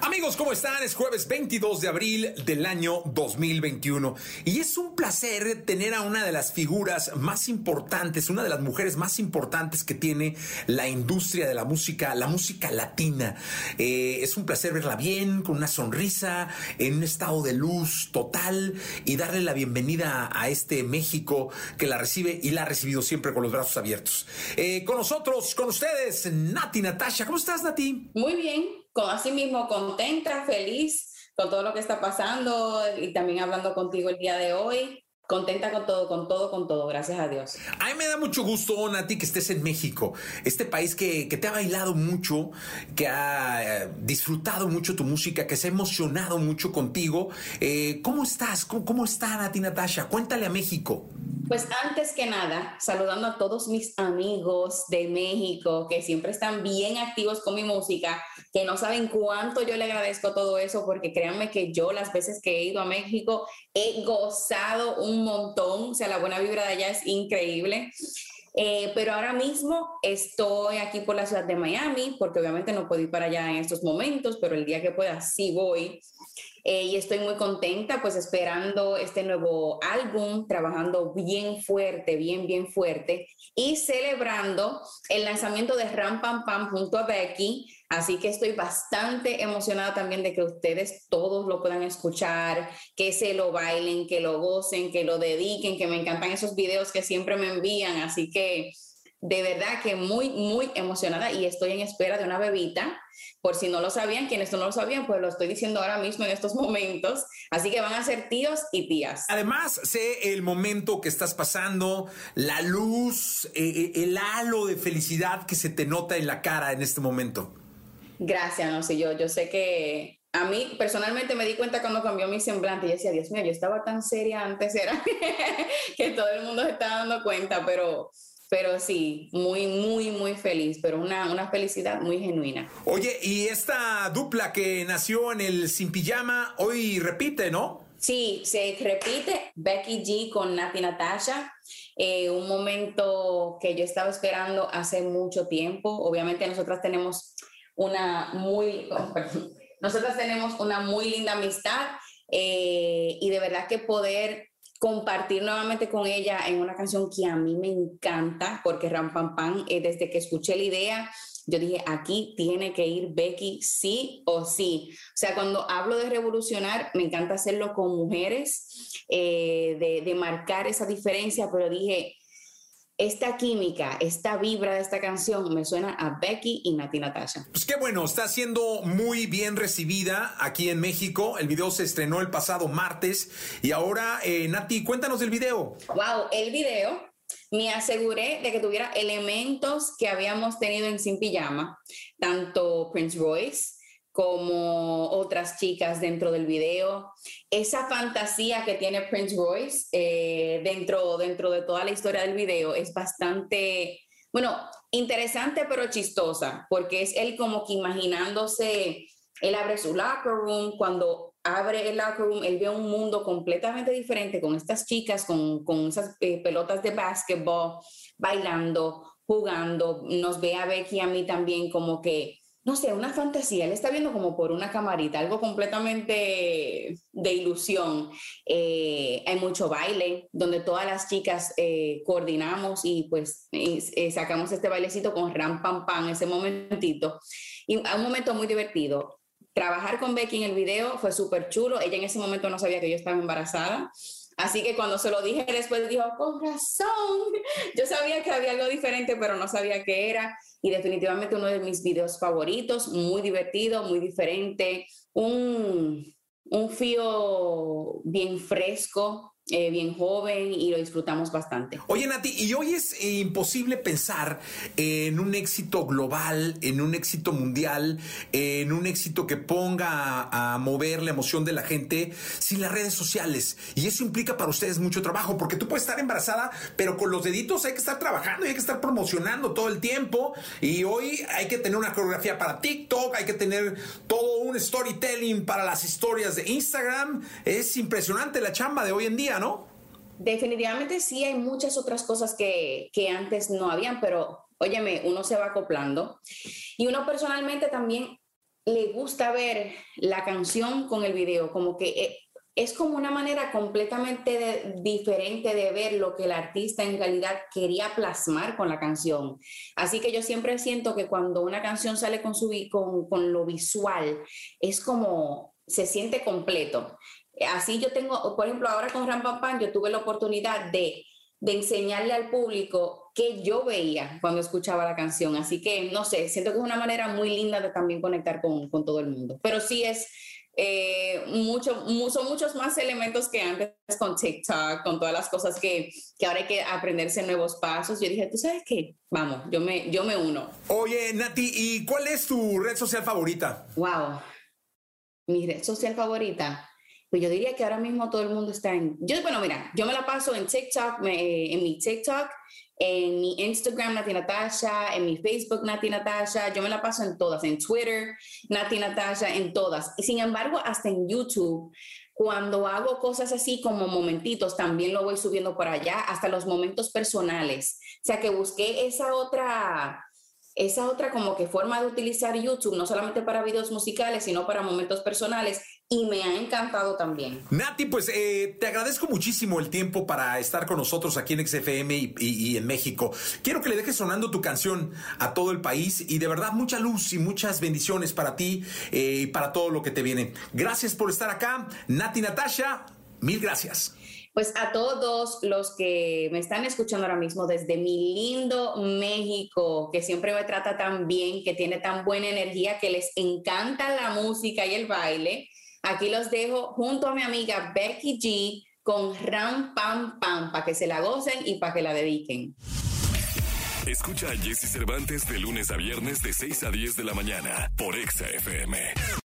Amigos, ¿cómo están? Es jueves 22 de abril del año 2021 y es un placer tener a una de las figuras más importantes, una de las mujeres más importantes que tiene la industria de la música, la música latina. Eh, es un placer verla bien, con una sonrisa, en un estado de luz total y darle la bienvenida a este México que la recibe y la ha recibido siempre con los brazos abiertos. Eh, con nosotros, con ustedes, Nati Natasha. ¿Cómo estás, Nati? Muy bien con así mismo contenta, feliz con todo lo que está pasando y también hablando contigo el día de hoy. Contenta con todo, con todo, con todo, gracias a Dios. A mí me da mucho gusto, Nati, que estés en México, este país que, que te ha bailado mucho, que ha eh, disfrutado mucho tu música, que se ha emocionado mucho contigo. Eh, ¿Cómo estás? ¿Cómo, ¿Cómo está Nati Natasha? Cuéntale a México. Pues antes que nada, saludando a todos mis amigos de México que siempre están bien activos con mi música, que no saben cuánto yo le agradezco todo eso, porque créanme que yo las veces que he ido a México he gozado un montón, o sea, la buena vibra de allá es increíble. Eh, pero ahora mismo estoy aquí por la ciudad de Miami, porque obviamente no puedo ir para allá en estos momentos, pero el día que pueda sí voy. Eh, y estoy muy contenta, pues esperando este nuevo álbum, trabajando bien fuerte, bien, bien fuerte y celebrando el lanzamiento de Ram Pam Pam junto a Becky. Así que estoy bastante emocionada también de que ustedes todos lo puedan escuchar, que se lo bailen, que lo gocen, que lo dediquen, que me encantan esos videos que siempre me envían. Así que de verdad que muy, muy emocionada y estoy en espera de una bebita. Por si no lo sabían, quienes no lo sabían, pues lo estoy diciendo ahora mismo en estos momentos. Así que van a ser tíos y tías. Además, sé el momento que estás pasando, la luz, eh, eh, el halo de felicidad que se te nota en la cara en este momento. Gracias, no sé, yo, yo sé que a mí personalmente me di cuenta cuando cambió mi semblante y decía, Dios mío, yo estaba tan seria antes, era que todo el mundo se está dando cuenta, pero pero sí, muy, muy, muy feliz, pero una, una felicidad muy genuina. Oye, y esta dupla que nació en el Sin Pijama, hoy repite, ¿no? Sí, se repite Becky G con Nati Natasha. Eh, un momento que yo estaba esperando hace mucho tiempo. Obviamente nosotras tenemos una muy, nosotras tenemos una muy linda amistad eh, y de verdad que poder compartir nuevamente con ella en una canción que a mí me encanta, porque Ram Pam Pam, eh, desde que escuché la idea, yo dije, aquí tiene que ir Becky sí o sí. O sea, cuando hablo de revolucionar, me encanta hacerlo con mujeres, eh, de, de marcar esa diferencia, pero dije, esta química, esta vibra de esta canción me suena a Becky y Nati Natasha. Pues qué bueno, está siendo muy bien recibida aquí en México. El video se estrenó el pasado martes y ahora, eh, Nati, cuéntanos del video. Wow, el video me aseguré de que tuviera elementos que habíamos tenido en Sin Pijama, tanto Prince Royce, como otras chicas dentro del video. Esa fantasía que tiene Prince Royce eh, dentro, dentro de toda la historia del video es bastante, bueno, interesante pero chistosa, porque es él como que imaginándose, él abre su locker room, cuando abre el locker room, él ve un mundo completamente diferente con estas chicas, con, con esas eh, pelotas de básquetbol, bailando, jugando, nos ve a Becky y a mí también como que no sé, una fantasía. Él está viendo como por una camarita, algo completamente de ilusión. Eh, hay mucho baile, donde todas las chicas eh, coordinamos y pues eh, sacamos este bailecito con ram pam pam, ese momentito. Y un momento muy divertido. Trabajar con Becky en el video fue súper chulo. Ella en ese momento no sabía que yo estaba embarazada. Así que cuando se lo dije después dijo, con razón, yo sabía que había algo diferente, pero no sabía qué era. Y definitivamente uno de mis videos favoritos, muy divertido, muy diferente, un, un fío bien fresco, eh, bien joven y lo disfrutamos bastante. Oye, Nati, y hoy es imposible pensar en un éxito global, en un éxito mundial, en un éxito que ponga a, mover la emoción de la gente sin las redes sociales. Y eso implica para ustedes mucho trabajo, porque tú puedes estar embarazada, pero con los deditos hay que estar trabajando y hay que estar promocionando todo el tiempo. Y hoy hay que tener una coreografía para TikTok, hay que tener todo un storytelling para las historias de Instagram. Es impresionante la chamba de hoy en día. Definitivamente sí hay muchas otras cosas que, que, antes no habían, pero óyeme, uno se va acoplando. Y uno personalmente también le gusta ver la canción con el video, como que eh, es como una manera completamente diferente de ver lo que el artista en realidad quería plasmar con la canción. Así que yo siempre siento que cuando una canción sale con, su, con, con lo visual, es como se siente completo. Así yo tengo, por ejemplo, ahora con Ram Pam yo tuve la oportunidad de, de enseñarle al público qué yo veía cuando escuchaba la canción. Así que, no sé, siento que es una manera muy linda de también conectar con, con todo el mundo. Pero sí es eh, mucho, son muchos más elementos que antes con TikTok, con todas las cosas que, que, ahora hay que aprenderse nuevos pasos. Yo dije, ¿tú sabes qué? Vamos, yo me, yo me uno. Oye, Nati, ¿y cuál es tu red social favorita? Wow, mi red social favorita. Pues yo diría que ahora mismo todo el mundo está en... Yo, bueno, mira, yo me la paso en TikTok, en mi TikTok, en mi Instagram, Nati Natasha, en mi Facebook, Nati Natasha, yo me la paso en todas, en Twitter, Nati Natasha, en todas. Sin embargo, hasta en YouTube, cuando hago cosas así como momentitos, también lo voy subiendo por allá, hasta los momentos personales. O sea que busqué esa otra esa otra como que forma de utilizar YouTube, no solamente para videos musicales, sino para momentos personales, y me ha encantado también. Nati, pues eh, te agradezco muchísimo el tiempo para estar con nosotros aquí en XFM y, en México. Quiero que le dejes sonando tu canción a todo el país y de verdad mucha luz y muchas bendiciones para ti eh, y para todo lo que te viene. Gracias por estar acá. Nati Natasha, mil gracias. Pues a todos los que me están escuchando ahora mismo desde mi lindo México, que siempre me trata tan bien, que tiene tan buena energía, que les encanta la música y el baile, aquí los dejo junto a mi amiga Becky G con Ram Pam Pam para que se la gocen y para que la dediquen. Escucha a Jesse Cervantes de lunes a viernes de 6 a 10 de la mañana por Exa FM.